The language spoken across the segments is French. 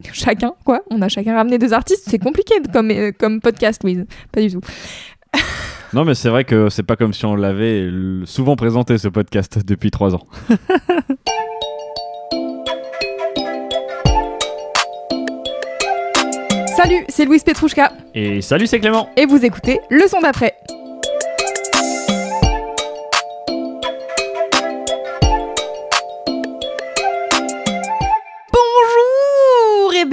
Chacun, quoi On a chacun ramené deux artistes. C'est compliqué comme, euh, comme podcast, Louise. Pas du tout. Non, mais c'est vrai que c'est pas comme si on l'avait souvent présenté ce podcast depuis trois ans. Salut, c'est Louise Petrouchka. Et salut, c'est Clément. Et vous écoutez le son d'après.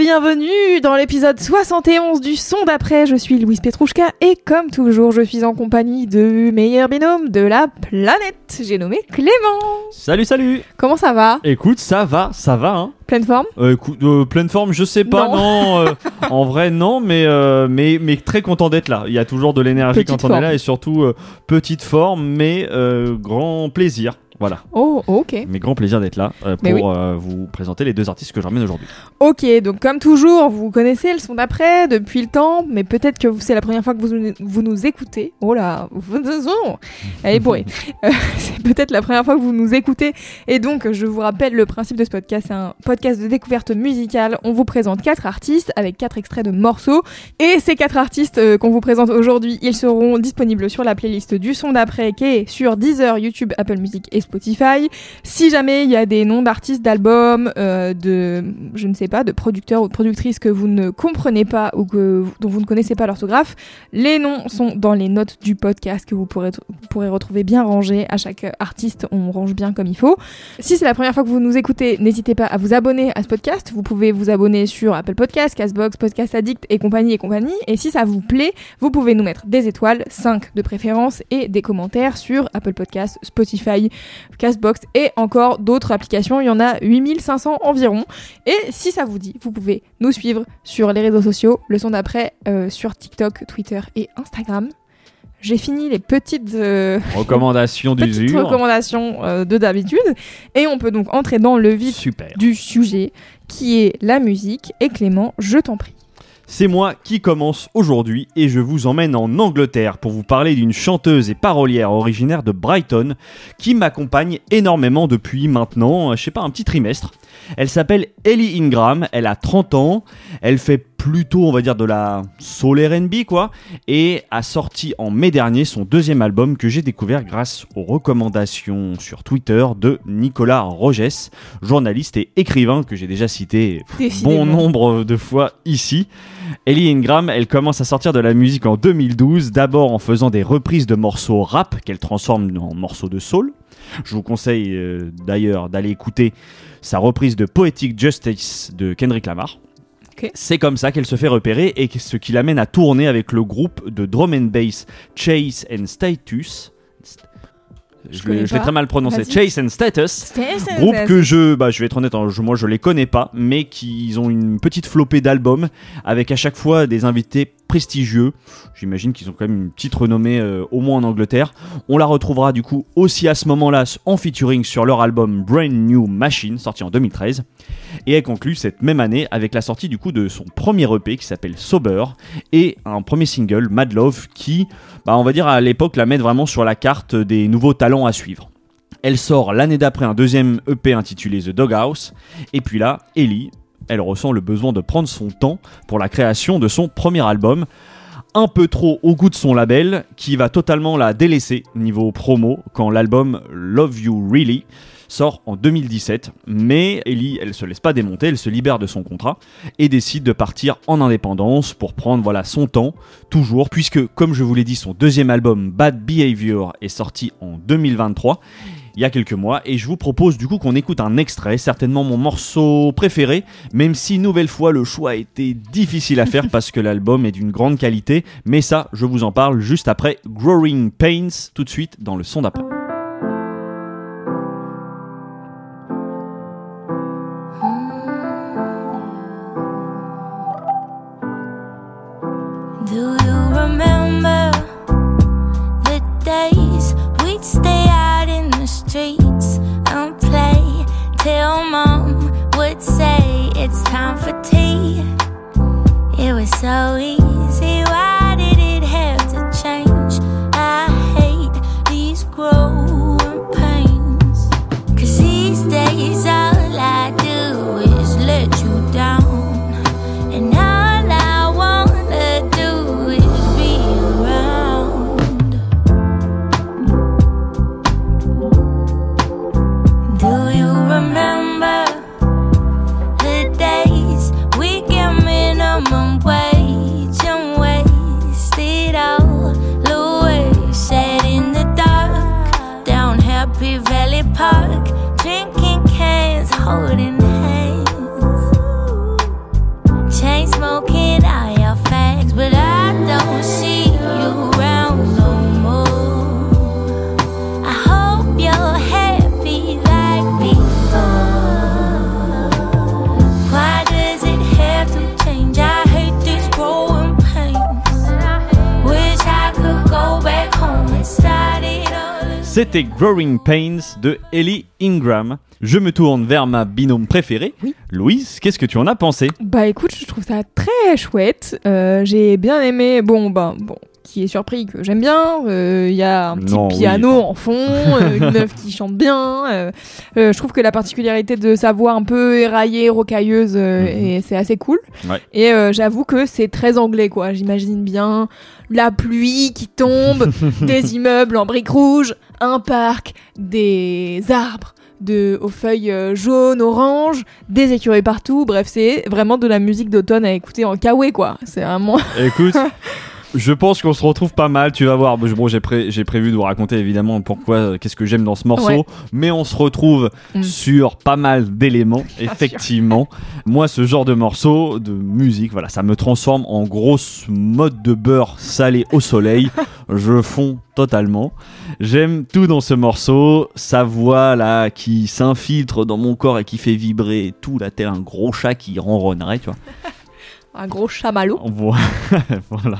Bienvenue dans l'épisode 71 du son d'après. Je suis Louise Petrouchka et comme toujours, je suis en compagnie de meilleur binôme de la planète. J'ai nommé Clément. Salut, salut. Comment ça va? Écoute, ça va, ça va, hein. Pleine forme? Euh, écoute, euh, pleine forme, je sais pas, Non. non. euh, en vrai, non, mais, mais, mais très content d'être là. Il y a toujours de l'énergie quand on est là et surtout petite forme, mais grand plaisir. Voilà. Oh, ok. Mais grand plaisir d'être là euh, pour euh, vous présenter les deux artistes que je ramène aujourd'hui. Ok, donc comme toujours, vous connaissez le son d'après depuis le temps, mais peut-être que c'est la première fois que vous, vous nous écoutez. Oh là, vous- elle est bourrée. Euh, c'est peut-être la première fois que vous nous écoutez. Et donc, je vous rappelle le principe de ce podcast. C'est un podcast de découverte musicale. On vous présente quatre artistes avec quatre extraits de morceaux. Et ces quatre artistes euh, qu'on vous présente aujourd'hui, ils seront disponibles sur la playlist du son d'après qui est sur Deezer, YouTube, Apple Music et Spotify. Si jamais il y a des noms d'artistes, d'albums, euh, de, je ne sais pas, de producteurs ou de productrices que vous ne comprenez pas ou que, dont vous ne connaissez pas l'orthographe, les noms sont dans les notes du podcast que vous pourrez, pourrez retrouver bien rangés. À chaque artiste, on range bien comme il faut. Si c'est la première fois que vous nous écoutez, n'hésitez pas à vous abonner à ce podcast. Vous pouvez vous abonner sur Apple Podcasts, Castbox, Podcast Addict et compagnie et compagnie. Et si ça vous plaît, vous pouvez nous mettre des étoiles, 5 de préférence, et des commentaires sur Apple Podcasts, Spotify, Castbox et encore d'autres applications. Il y en a 8500 environ. Et si ça vous dit, vous pouvez nous suivre sur les réseaux sociaux, le son d'après euh, sur TikTok, Twitter et Instagram. J'ai fini les petites, euh, d'usure. recommandations euh, de d'habitude. Et on peut donc entrer dans le vif Super. du sujet qui est la musique. Et Clément, je t'en prie. C'est moi qui commence aujourd'hui et je vous emmène en Angleterre pour vous parler d'une chanteuse et parolière originaire de Brighton qui m'accompagne énormément depuis maintenant, euh, je sais pas, un petit trimestre. Elle s'appelle Ellie Ingram, elle a 30 ans, elle fait plutôt, on va dire, de la soul R&B quoi, et a sorti en mai dernier son deuxième album que j'ai découvert grâce aux recommandations sur Twitter de Nicolas Rogès, journaliste et écrivain que j'ai déjà cité bon nombre de fois ici. Ellie Ingram, elle commence à sortir de la musique en 2012, d'abord en faisant des reprises de morceaux rap qu'elle transforme en morceaux de soul. Je vous conseille euh, d'ailleurs d'aller écouter sa reprise de Poetic Justice de Kendrick Lamar. C'est comme ça qu'elle se fait repérer et ce qui l'amène à tourner avec le groupe de drum and bass Chase and Status. Je l'ai- très mal prononcé. Chase and Status. Groupe que je, bah, je vais être honnête, hein, je- moi je les connais pas, mais qui ils ont une petite flopée d'albums avec à chaque fois des invités prestigieux. J'imagine qu'ils ont quand même une petite renommée, euh, au moins en Angleterre. On la retrouvera du coup aussi à ce moment-là en featuring sur leur album Brand New Machine, sorti en 2013. Et elle conclut cette même année avec la sortie du coup de son premier EP qui s'appelle Sober et un premier single Mad Love qui, bah, on va dire à l'époque, la met vraiment sur la carte des nouveaux talents à suivre. Elle sort l'année d'après un deuxième EP intitulé The Doghouse. Et puis là, Ellie, elle ressent le besoin de prendre son temps pour la création de son premier album. Un peu trop au goût de son label, qui va totalement la délaisser niveau promo quand l'album Love You Really sort en 2017. Mais Ellie, elle se laisse pas démonter, elle se libère de son contrat et décide de partir en indépendance pour prendre voilà son temps, toujours, puisque comme je vous l'ai dit, son deuxième album Bad Behavior est sorti en 2023 il y a quelques mois et je vous propose du coup qu'on écoute un extrait, certainement mon morceau préféré, même si nouvelle fois le choix a été difficile à faire parce que l'album est d'une grande qualité, mais ça je vous en parle juste après Growing Pains tout de suite dans le son d'après. Time for tea. It was so easy. Holding C'était Growing Pains de Ellie Ingram. Je me tourne vers ma binôme préférée. Louise, qu'est-ce que tu en as pensé? Bah écoute, je trouve ça très chouette. Euh, j'ai bien aimé. Bon, bah bon. Qui est surpris que j'aime bien. Euh, Il y a un petit Non, piano en fond, euh, une meuf qui chante bien. euh, je trouve que la particularité de sa voix un peu éraillée, rocailleuse, Mhm. c'est assez cool. Ouais. Et j'avoue que c'est très anglais, quoi. J'imagine bien la pluie qui tombe, des immeubles en briques rouges, un parc, des arbres de, aux feuilles jaunes, oranges, des écureuils partout. Bref, c'est vraiment de la musique d'automne à écouter en kawaii, quoi. C'est vraiment. Écoute, je pense qu'on se retrouve pas mal. Tu vas voir. Bon, j'ai pré- j'ai prévu de vous raconter évidemment pourquoi, euh, qu'est-ce que j'aime dans ce morceau. Ouais. Mais on se retrouve Mm. sur pas mal d'éléments. Effectivement, moi, ce genre de morceau, de musique, voilà, ça me transforme en grosse mode de beurre salé au soleil. je fonds totalement. J'aime tout dans ce morceau. Sa voix là qui s'infiltre dans mon corps et qui fait vibrer tout là, tel un gros chat qui ronronnerait, tu vois. Un gros chamallow. Vo- voilà.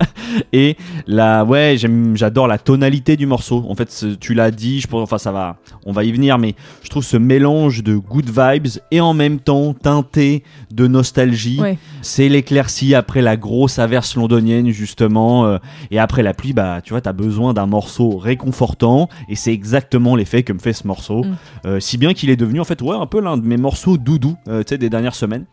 Et là, ouais, j'adore la tonalité du morceau. En fait, tu l'as dit, je pense, enfin, ça va, on va y venir, mais je trouve ce mélange de good vibes et en même temps teinté de nostalgie. Ouais. C'est l'éclaircie après la grosse averse londonienne, justement. euh, et après la pluie, bah, tu vois, t'as besoin d'un morceau réconfortant. Et c'est exactement l'effet que me fait ce morceau. Mm. Euh, si bien qu'il est devenu, en fait, ouais, un peu l'un de mes morceaux doudou, euh, tu sais, des dernières semaines.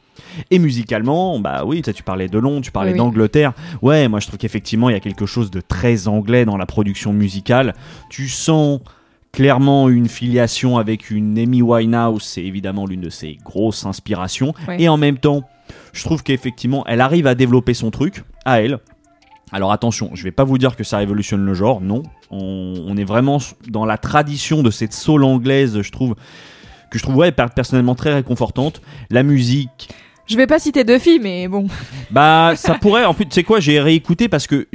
Et musicalement, bah oui, tu parlais de Londres, tu parlais Oui, d'Angleterre. Ouais, moi je trouve qu'effectivement, il y a quelque chose de très anglais dans la production musicale. Tu sens clairement une filiation avec une Amy Winehouse, c'est évidemment l'une de ses grosses inspirations. Et en même temps, je trouve qu'effectivement, elle arrive à développer son truc à elle. Alors attention, je vais pas vous dire que ça révolutionne le genre, non. On, on est vraiment dans la tradition de cette soul anglaise, je trouve, que je trouve ouais, per- personnellement très réconfortante. La musique, Je vais pas citer deux filles, mais bon. bah, ça pourrait. En plus, tu sais quoi, j'ai réécouté parce que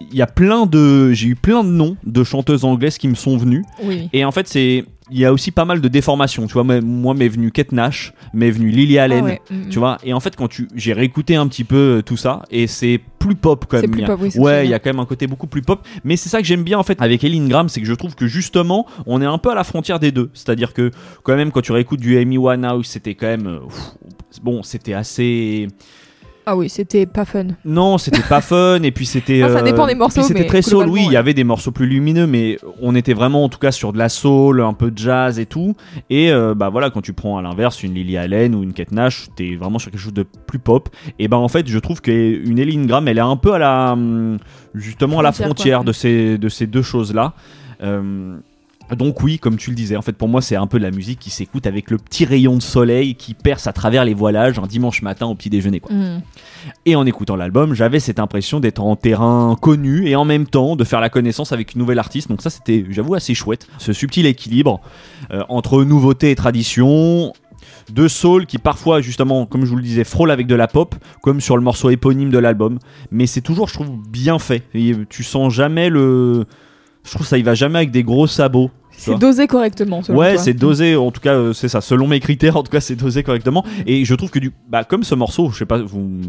il y a plein de, j'ai eu plein de noms de chanteuses anglaises qui me sont venus. Oui. Et en fait, c'est, il y a aussi pas mal de déformations. Tu vois, moi, m'est venu Kate Nash, m'est venu Lily Allen. Ah ouais, mm, Tu vois, et en fait, quand tu, j'ai réécouté un petit peu euh, tout ça, et c'est plus pop quand même. plus pop, oui, ouais, il y a quand même un côté beaucoup plus pop. Mais c'est ça que j'aime bien en fait avec Ellie Graham, c'est que je trouve que justement, on est un peu à la frontière des deux. C'est-à-dire que quand même, quand tu réécoutes du Amy Winehouse, c'était quand même, euh, pff, bon, c'était assez. Ah oui, c'était pas fun. Non, c'était pas fun et puis c'était. Ah, ça dépend des morceaux, C'était très soul, oui. Il y avait des morceaux plus lumineux, mais on était vraiment en tout cas sur de la soul, un peu de jazz et tout. Et euh, bah voilà, quand tu prends à l'inverse une Lily Allen ou une Kate Nash, t'es vraiment sur quelque chose de plus pop. Et bah en fait, je trouve qu'une Ellie Graham, elle est un peu à la hum, justement à la Frontière, frontière quoi. de ces de ces deux choses là. Donc oui, comme tu le disais, en fait pour moi c'est un peu de la musique qui s'écoute avec le petit rayon de soleil qui perce à travers les voilages un dimanche matin au petit déjeuner quoi. Mm. Et en écoutant l'album, j'avais cette impression d'être en terrain connu et en même temps de faire la connaissance avec une nouvelle artiste. Donc ça, c'était, j'avoue, assez chouette. Ce subtil équilibre euh, entre nouveauté et tradition. De soul qui parfois justement comme je vous le disais frôle avec de la pop comme sur le morceau éponyme de l'album mais c'est toujours je trouve bien fait et tu sens jamais le je trouve ça il va jamais avec des gros sabots C'est dosé correctement, selon Ouais, c'est dosé. En tout cas, euh, c'est ça. Selon mes critères, en tout cas, c'est dosé correctement. Et je trouve que du, bah, comme ce morceau, je sais pas, vous,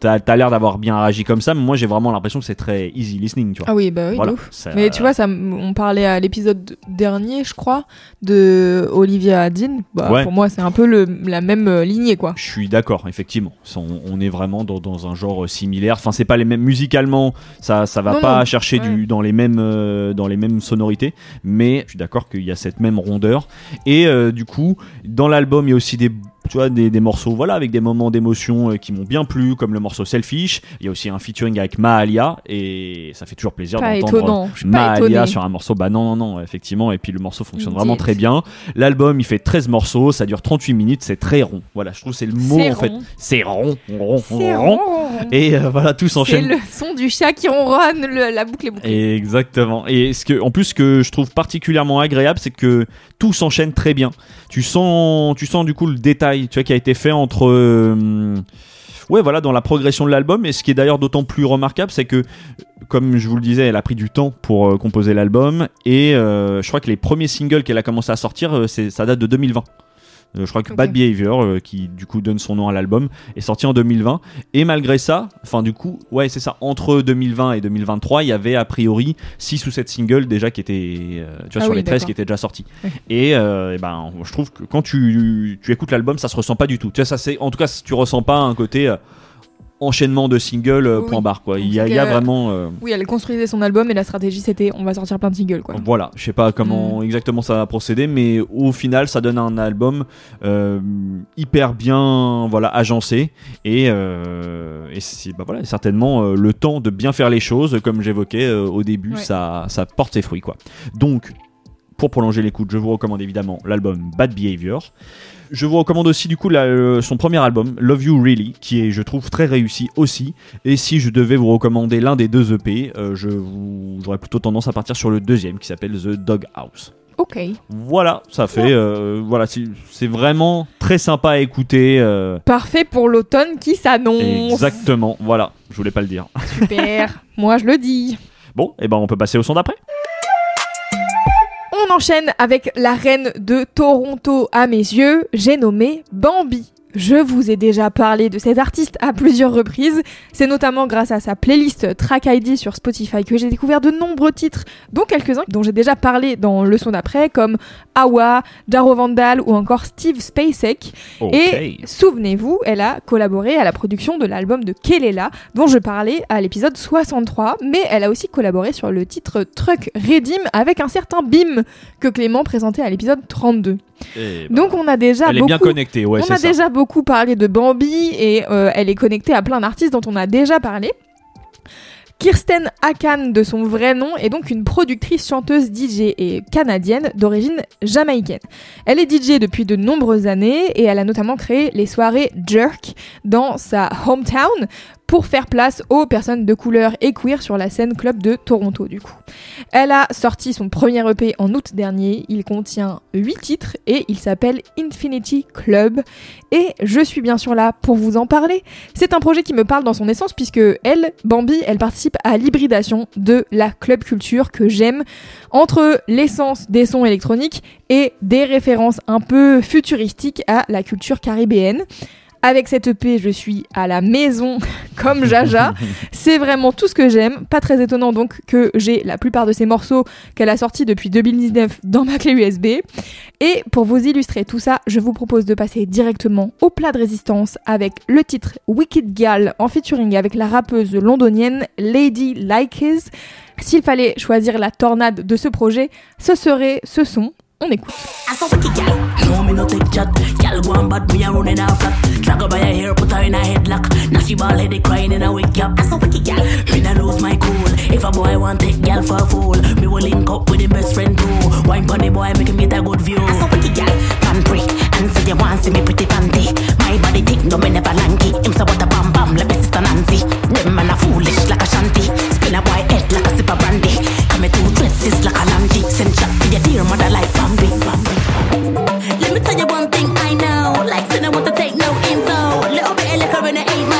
t'as as, l'air d'avoir bien réagi comme ça, mais moi j'ai vraiment l'impression que c'est très easy listening, tu vois. Ah oui, bah oui, Voilà, de ouf. ça- Mais tu vois, ça, on parlait à l'épisode dernier, je crois, de Olivia Dean. Bah, Ouais. Pour moi, c'est un peu le, la même euh, lignée, quoi. Je suis d'accord, effectivement. On, on est vraiment dans, dans un genre euh, similaire. Enfin, c'est pas les mêmes musicalement. Ça, ça va Non, pas non. chercher Ouais. du, dans les mêmes, euh, dans les mêmes sonorités. Mais je suis d'accord qu'il y a cette même rondeur. Et du coup, dans l'album, il y a aussi des, tu vois, des, des morceaux, voilà, avec des moments d'émotion euh, qui m'ont bien plu, comme le morceau Selfish. Il y a aussi un featuring avec Mahalia, et ça fait toujours plaisir d'entendre étonnée. sur un morceau. Bah non, non, non, effectivement. Et puis le morceau fonctionne Indeed. vraiment très bien. L'album, il fait 13 morceaux, ça dure 38 minutes, c'est très rond. Voilà, je trouve que c'est le mot C'est en fait. C'est rond, rond, C'est rond. rond. Et euh, voilà, tout C'est s'enchaîne. le son du chat qui ronronne, le- la boucle est bouclée. Exactement. Et ce que, en plus, ce que je trouve particulièrement agréable, c'est que tout s'enchaîne très bien. Tu sens, tu sens du coup le détail, tu qui a été fait entre. euh, Ouais, voilà, dans la progression de l'album. Et ce qui est d'ailleurs d'autant plus remarquable, c'est que, comme je vous le disais, elle a pris du temps pour euh, composer l'album. Et euh, je crois que les premiers singles qu'elle a commencé à sortir, ça date de 2020. Euh, je crois que. Bad Behavior, euh, qui du coup donne son nom à l'album, est sorti en 2020. Et malgré ça, enfin du coup, ouais, c'est ça, entre 2020 et 2023, il y avait a priori 6 ou 7 singles déjà qui étaient, euh, tu vois, Ah sur oui, les 13 d'accord. qui étaient déjà sortis. Et, euh, ben, je trouve que quand tu, tu écoutes l'album, ça se ressent pas du tout. Tu vois, ça c'est, en tout cas, tu ressens pas un côté euh, enchaînement de singles euh, Oui. point barre quoi. Il y a, c'est il y a que- vraiment. euh, Oui, elle construisait son album et la stratégie c'était on va sortir plein de singles, quoi. voilà, je sais pas Mm. comment exactement ça va procéder, mais au final, ça donne un album euh, hyper bien, voilà, agencé et, euh, et c'est bah voilà, certainement euh, le temps de bien faire les choses, comme j'évoquais euh, au début, Ouais. ça, ça porte ses fruits quoi. Donc, pour prolonger l'écoute, je vous recommande évidemment l'album Bad Behavior. Je vous recommande aussi du coup la- euh, son premier album, Love You Really, qui est je trouve très réussi aussi. Et si je devais vous recommander l'un des deux EP, euh, je vous j'aurais plutôt tendance à partir sur le deuxième qui s'appelle The Dog House. Ok. Voilà, ça fait euh, voilà, c'est c'est vraiment très sympa à écouter. euh, Parfait pour l'automne qui s'annonce. exactement, voilà, je voulais pas le dire. Super. Moi, je le dis. Bon, et ben on peut passer au son d'après. On enchaîne avec la reine de Toronto à mes yeux, j'ai nommé Bambi. Je vous ai déjà parlé de cet artiste à plusieurs reprises. C'est notamment grâce à sa playlist Track ID sur Spotify que j'ai découvert de nombreux titres, dont quelques-uns dont j'ai déjà parlé dans le son d'après, comme Awa, Jaro Vandal ou encore Steve Spacek. Et souvenez-vous, elle a collaboré à la production de l'album de Kelela, dont je parlais à l'épisode 63, mais elle a aussi collaboré sur le titre Truck Redeem avec un certain Bim que Clément présentait à l'épisode 32. Eh ben, Donc on a déjà elle est beaucoup bien connectée, ouais, on c'est a ça. déjà beaucoup parlé de Bambi et euh, elle est connectée à plein d'artistes dont on a déjà parlé. Kirsten Akan, de son vrai nom, est donc une productrice, chanteuse, DJ et canadienne d'origine jamaïcaine. Elle est DJ depuis de nombreuses années et elle a notamment créé les soirées Jerk dans sa hometown pour faire place aux personnes de couleur et queer sur la scène club de Toronto du coup. Elle a sorti son premier EP en août dernier, il contient 8 titres et il s'appelle Infinity Club et je suis bien sûr là pour vous en parler. C'est un projet qui me parle dans son essence puisque elle, Bambi, elle participe à l'hybridation de la club culture que j'aime entre l'essence des sons électroniques et des références un peu futuristiques à la culture caribéenne. Avec cette EP, je suis à la maison comme Jaja. C'est vraiment tout ce que j'aime. Pas très étonnant donc que j'ai la plupart de ces morceaux qu'elle a sortis depuis 2019 dans ma clé USB. Et pour vous illustrer tout ça, je vous propose de passer directement au plat de résistance avec le titre Wicked Gal en featuring avec la rappeuse londonienne Lady Likes. S'il fallait choisir la tornade de ce projet, ce serait ce son. On écoute. I saw wicked gal. No, me no take chat. Gal go on bad, me a running off flat. Drag her by her hair, put her in a headlock. Now she ball headed crying in a wake up. I saw wicked gal. Me no lose my cool. If a boy want take gal for a fool, me will link up with him best friend too. Wine pon boy, make him get a good view. I saw wicked gal. Pan prick. And say you want see me pretty panty. My body thick, no me never lanky. Him say what a bam bam, let me sister Nancy. Them man a foolish like a shanty. Spin a boy head like a sip of brandy. Come me two dresses like a landy. Send shot to your dear mother like Bambi. Bambi. Let me tell you one thing I know. Like, sin, I want to take no info. Little bit of liquor and it ain't my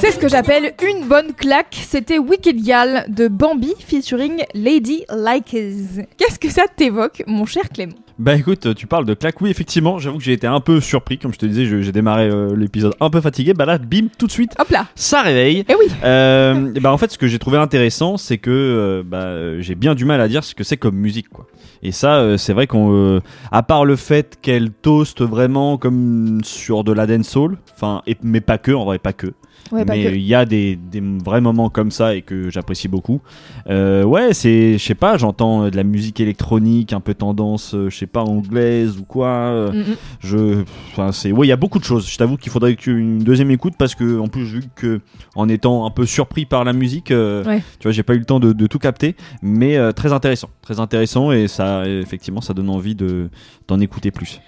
C'est ce que j'appelle une bonne claque. C'était Wicked Gal de Bambi featuring Lady Likes. Qu'est-ce que ça t'évoque, mon cher Clément? Bah écoute, tu parles de claque. Oui, effectivement, j'avoue que j'ai été un peu surpris. Comme je te disais, j'ai démarré euh, l'épisode un peu fatigué. Bah là, bim, tout de suite, Hop là ça réveille. Eh oui Euh, et bah en fait, ce que j'ai trouvé intéressant, c'est que euh, bah, j'ai bien du mal à dire ce que c'est comme musique, quoi. Et ça, euh, c'est vrai qu'on, à part le fait qu'elle toast vraiment comme sur de la dancehall, enfin, et- mais pas que, en vrai, pas que. Ouais, pas mais il y a des, des vrais moments comme ça et que j'apprécie beaucoup. Euh, ouais, c'est, je sais pas, j'entends euh, de la musique électronique, un peu tendance, euh, je sais pas, anglaise ou quoi. euh, Mm, mm. je, enfin, c'est, ouais, il y a beaucoup de choses. Je t'avoue qu'il faudrait qu'une deuxième écoute parce que, en plus, vu que, en étant un peu surpris par la musique, euh, Ouais. tu vois, j'ai pas eu le temps de, de tout capter, mais euh, très intéressant, très intéressant et ça, effectivement, ça donne envie de d'en écouter plus.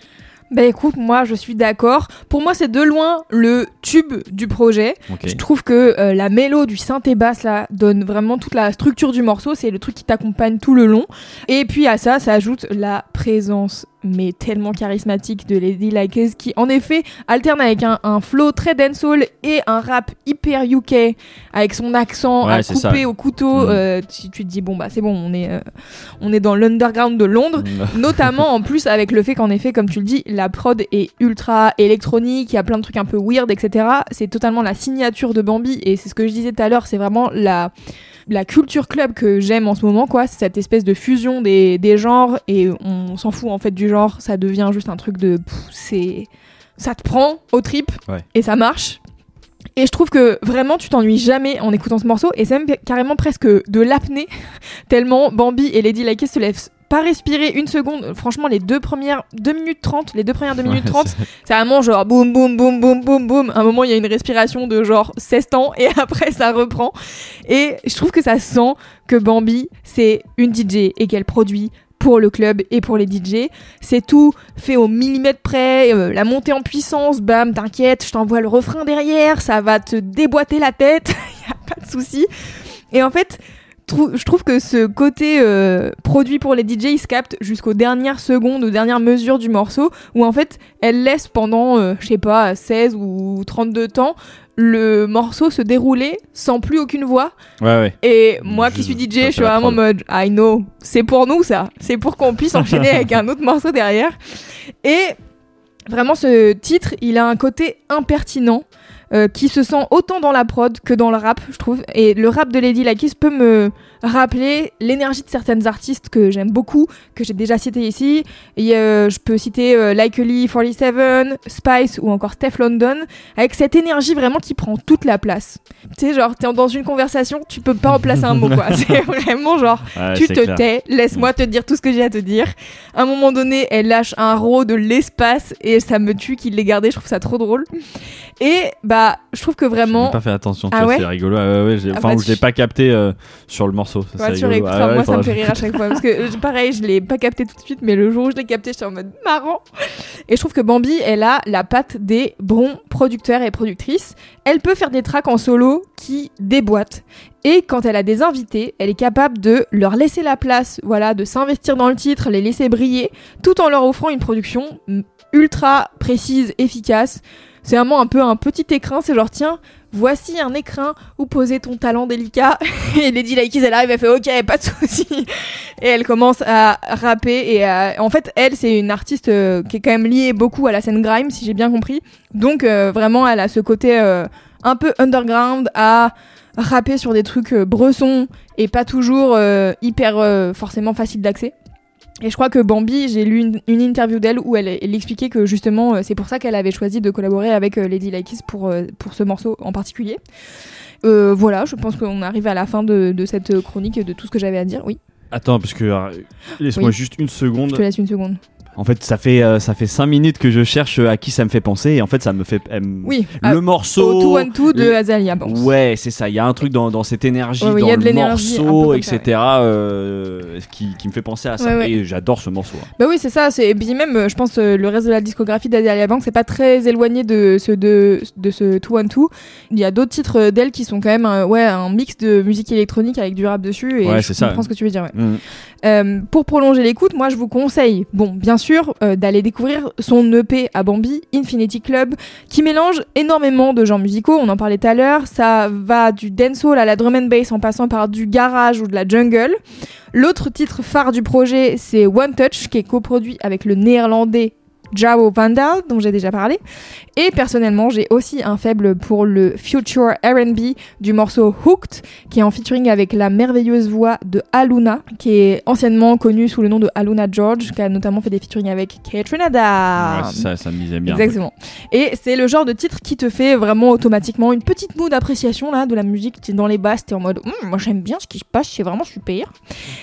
Bah écoute, moi je suis d'accord. Pour moi, c'est de loin le tube du projet. Je trouve que euh, la mélo du synthé basse là donne vraiment toute la structure du morceau. C'est le truc qui t'accompagne tout le long. Et puis à ça, ça ajoute la présence mais tellement charismatique de Lady Likes qui en effet alterne avec un, un flow très dancehall et un rap hyper UK avec son accent Ouais, à c'est couper ça. au couteau. Mm. Euh, tu, tu te dis bon bah c'est bon, on est euh, on est dans l'underground de Londres. Notamment en plus avec le fait qu'en effet, comme tu le dis, la prod est ultra électronique, il y a plein de trucs un peu weird, etc. C'est totalement la signature de Bambi et c'est ce que je disais tout à l'heure, c'est vraiment la la culture club que j'aime en ce moment, quoi. C'est cette espèce de fusion des, des genres et on s'en fout en fait du genre, ça devient juste un truc de. C'est. Ça te prend au trip Ouais. et ça marche. Et je trouve que vraiment tu t'ennuies jamais en écoutant ce morceau et c'est même carrément presque de l'apnée tellement Bambi et Lady Likes se lèvent pas respirer une seconde. Franchement, les deux premières 2 minutes 30, les deux premières 2 minutes Ouais, 30, c'est- c'est vraiment genre boum boum boum boum boum boum. À un moment, il y a une respiration de genre 16 temps et après ça reprend. Et je trouve que ça sent que Bambi, c'est une DJ et qu'elle produit pour le club et pour les DJ. C'est tout fait au millimètre près, euh, la montée en puissance, bam, t'inquiète, je t'envoie le refrain derrière, ça va te déboîter la tête, y a pas de souci. Et en fait, trou- je trouve que ce côté euh, produit pour les DJ, il se capte jusqu'aux dernières secondes, aux dernières mesures du morceau, où en fait, elle laisse pendant, euh, je sais pas, 16 ou 32 temps, le morceau se dérouler sans plus aucune voix. Ouais, ouais. Et moi qui suis DJ, je suis vraiment en mode I know, c'est pour nous ça. C'est pour qu'on puisse enchaîner avec un autre morceau derrière. Et vraiment, ce titre, il a un côté impertinent. Euh, qui se sent autant dans la prod que dans le rap, je trouve. Et le rap de Lady Lakis peut me rappeler l'énergie de certaines artistes que j'aime beaucoup, que j'ai déjà cité ici. Et euh, je peux citer euh, Likely 47, Spice ou encore Steph London, avec cette énergie vraiment qui prend toute la place. Tu sais, genre, t'es dans une conversation, tu peux pas en placer un mot, quoi. C'est vraiment genre, Ouais, tu te clair. tais, laisse-moi te dire tout ce que j'ai à te dire. À un moment donné, elle lâche un raw de l'espace et ça me tue qu'il l'ait gardé, je trouve ça trop drôle. Et bah, je trouve que J'ai vraiment. pas fait attention, Ah ouais c'est rigolo. Ah ouais, ouais, j'ai- Ah enfin, bah, je l'ai pas capté euh, sur le morceau. Ça, Ouais, c'est tu rigolo. réécouteras, Ah ouais, moi ça me fait rire à chaque fois parce que pareil je l'ai pas capté tout de suite mais le jour où je l'ai capté j'étais en mode marrant. Et je trouve que Bambi elle a la patte des bons producteurs et productrices. Elle peut faire des tracks en solo qui déboîtent. Et quand elle a des invités elle est capable de leur laisser la place voilà de s'investir dans le titre les laisser briller tout en leur offrant une production ultra précise efficace c'est vraiment un peu un petit écrin c'est genre tiens voici un écrin où poser ton talent délicat. Et Lady Likes elle arrive elle fait ok pas de souci. Et elle commence à rapper et à- en fait elle c'est une artiste euh, qui est quand même liée beaucoup à la scène grime si j'ai bien compris. Donc euh, vraiment elle a ce côté euh, un peu underground à rapper sur des trucs bressons et pas toujours hyper forcément facile d'accès et je crois que Bambi, j'ai lu une, une interview d'elle où elle, elle expliquait que justement euh, c'est pour ça qu'elle avait choisi de collaborer avec euh, Lady Likes pour, euh, pour ce morceau en particulier. Euh, voilà, je pense qu'on arrive à la fin de, de cette chronique et de tout ce que j'avais à dire. Oui, Attends, parce que laisse-moi Oui. juste une je te seconde. laisse une seconde. En fait, ça fait euh, ça fait cinq minutes que je cherche à qui ça me fait penser et en fait, ça me fait Oui, le à- morceau. au Two One Two de le- Azalea Banks. Ouais, c'est ça. Il y a un truc dans, dans cette énergie, Ouais, dans y a de le un morceau, ça, etc. euh, qui, qui me fait penser à ça. Et j'adore ce morceau. hein. Bah oui, c'est ça. C'est et puis même, euh, je pense, euh, le reste de la discographie d'Azalea Banks, c'est pas très éloigné de ce de, de ce Two One Two. Il y a d'autres titres euh, d'elle qui sont quand même, euh, ouais, un mix de musique électronique avec du rap dessus. Et Ouais, je c'est ça. comprends ce que tu veux dire. Mm. Euh, pour prolonger l'écoute, moi je vous conseille, bon, bien sûr, euh, d'aller découvrir son EP à Bambi, Infinity Club, qui mélange énormément de genres musicaux. On en parlait tout à l'heure. Ça va du dancehall à la drum and bass en passant par du garage ou de la jungle. L'autre titre phare du projet, c'est One Touch, qui est coproduit avec le néerlandais Jao Vandal, dont j'ai déjà parlé. Et personnellement, j'ai aussi un faible pour le future RB du morceau Hooked, qui est en featuring avec la merveilleuse voix de Aluna, qui est anciennement connue sous le nom de Aluna George, qui a notamment fait des featuring avec Kate Renada. Ouais, ça, ça me disait bien. Exactement. Et c'est le genre de titre qui te fait vraiment automatiquement une petite mood d'appréciation là de la musique. T'es dans les basses, t'es en mode Hum, moi j'aime bien ce qui se passe, c'est vraiment super.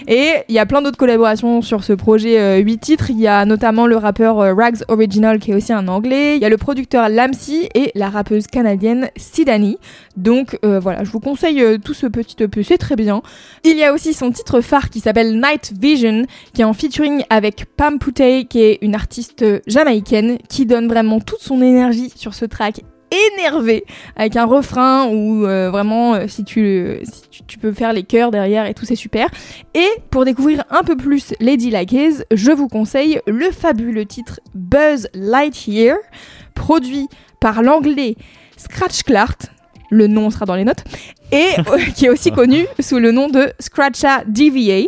Et il y a plein d'autres collaborations sur ce projet euh, 8 titres. Il y a notamment le rappeur euh, Original qui est aussi un anglais. Il y a le producteur Lamsi et la rappeuse canadienne Sidani. Donc euh, voilà, je vous conseille euh, tout ce petit EP, c'est très bien. Il y a aussi son titre phare qui s'appelle Night Vision, qui est en featuring avec Pam Putey, qui est une artiste jamaïcaine, qui donne vraiment toute son énergie sur ce track énervé avec un refrain où euh, vraiment euh, si, tu, si tu, tu peux faire les chœurs derrière et tout c'est super. Et pour découvrir un peu plus Lady Like His je vous conseille le fabuleux titre Buzz Lightyear produit par l'anglais Scratch Clark le nom sera dans les notes et euh, qui est aussi connu sous le nom de Scratcha DVA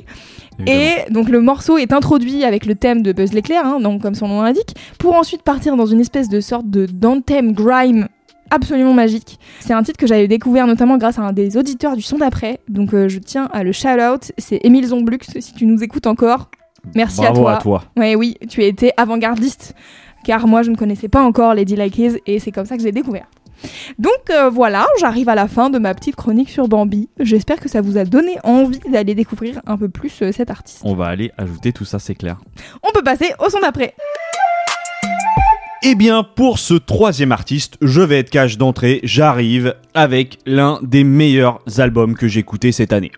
et donc le morceau est introduit avec le thème de Buzz l'éclair, hein, donc comme son nom l'indique, pour ensuite partir dans une espèce de sorte de d'anthem grime absolument magique. C'est un titre que j'avais découvert notamment grâce à un des auditeurs du son d'après, donc euh, je tiens à le shout out. C'est Émile Zomblux, si tu nous écoutes encore. Merci Bravo à toi. à toi. Ouais, oui, tu as été avant-gardiste, car moi je ne connaissais pas encore Lady Like His et c'est comme ça que j'ai découvert. Donc euh, voilà, j'arrive à la fin de ma petite chronique sur Bambi. J'espère que ça vous a donné envie d'aller découvrir un peu plus euh, cet artiste. On va aller ajouter tout ça, c'est clair. On peut passer au son d'après. Eh bien, pour ce troisième artiste, je vais être cash d'entrée. J'arrive avec l'un des meilleurs albums que j'ai écouté cette année.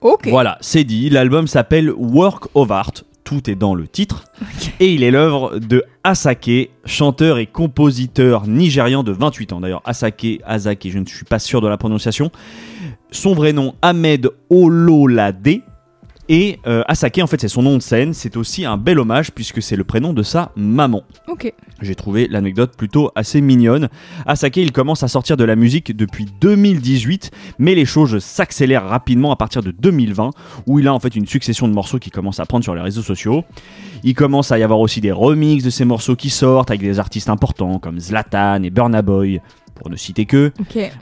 Ok. Voilà, c'est dit. L'album s'appelle Work of Art. Tout est dans le titre. Et il est l'œuvre de Asake, chanteur et compositeur nigérian de 28 ans. D'ailleurs, Asake, Asake, je ne suis pas sûr de la prononciation. Son vrai nom, Ahmed Ololade. Et euh, Asake, en fait, c'est son nom de scène. C'est aussi un bel hommage puisque c'est le prénom de sa maman. Ok. J'ai trouvé l'anecdote plutôt assez mignonne. Asake, il commence à sortir de la musique depuis 2018, mais les choses s'accélèrent rapidement à partir de 2020, où il a en fait une succession de morceaux qui commencent à prendre sur les réseaux sociaux. Il commence à y avoir aussi des remixes de ces morceaux qui sortent avec des artistes importants comme Zlatan et Burna Boy, pour ne citer que.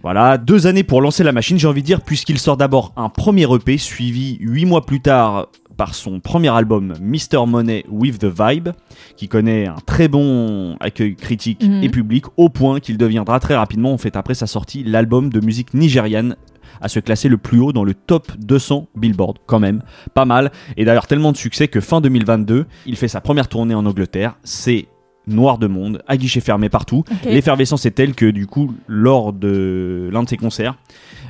Voilà, deux années pour lancer la machine, j'ai envie de dire, puisqu'il sort d'abord un premier EP, suivi huit mois plus tard par son premier album Mr. Money with the Vibe, qui connaît un très bon accueil critique Mhm. et public, au point qu'il deviendra très rapidement, en fait, après sa sortie, l'album de musique nigériane à se classer le plus haut dans le top 200 Billboard, quand même, pas mal. Et d'ailleurs tellement de succès que fin 2022, il fait sa première tournée en Angleterre, c'est noir de monde, à guichet fermé partout. L'effervescence est telle que du coup, lors de l'un de ses concerts,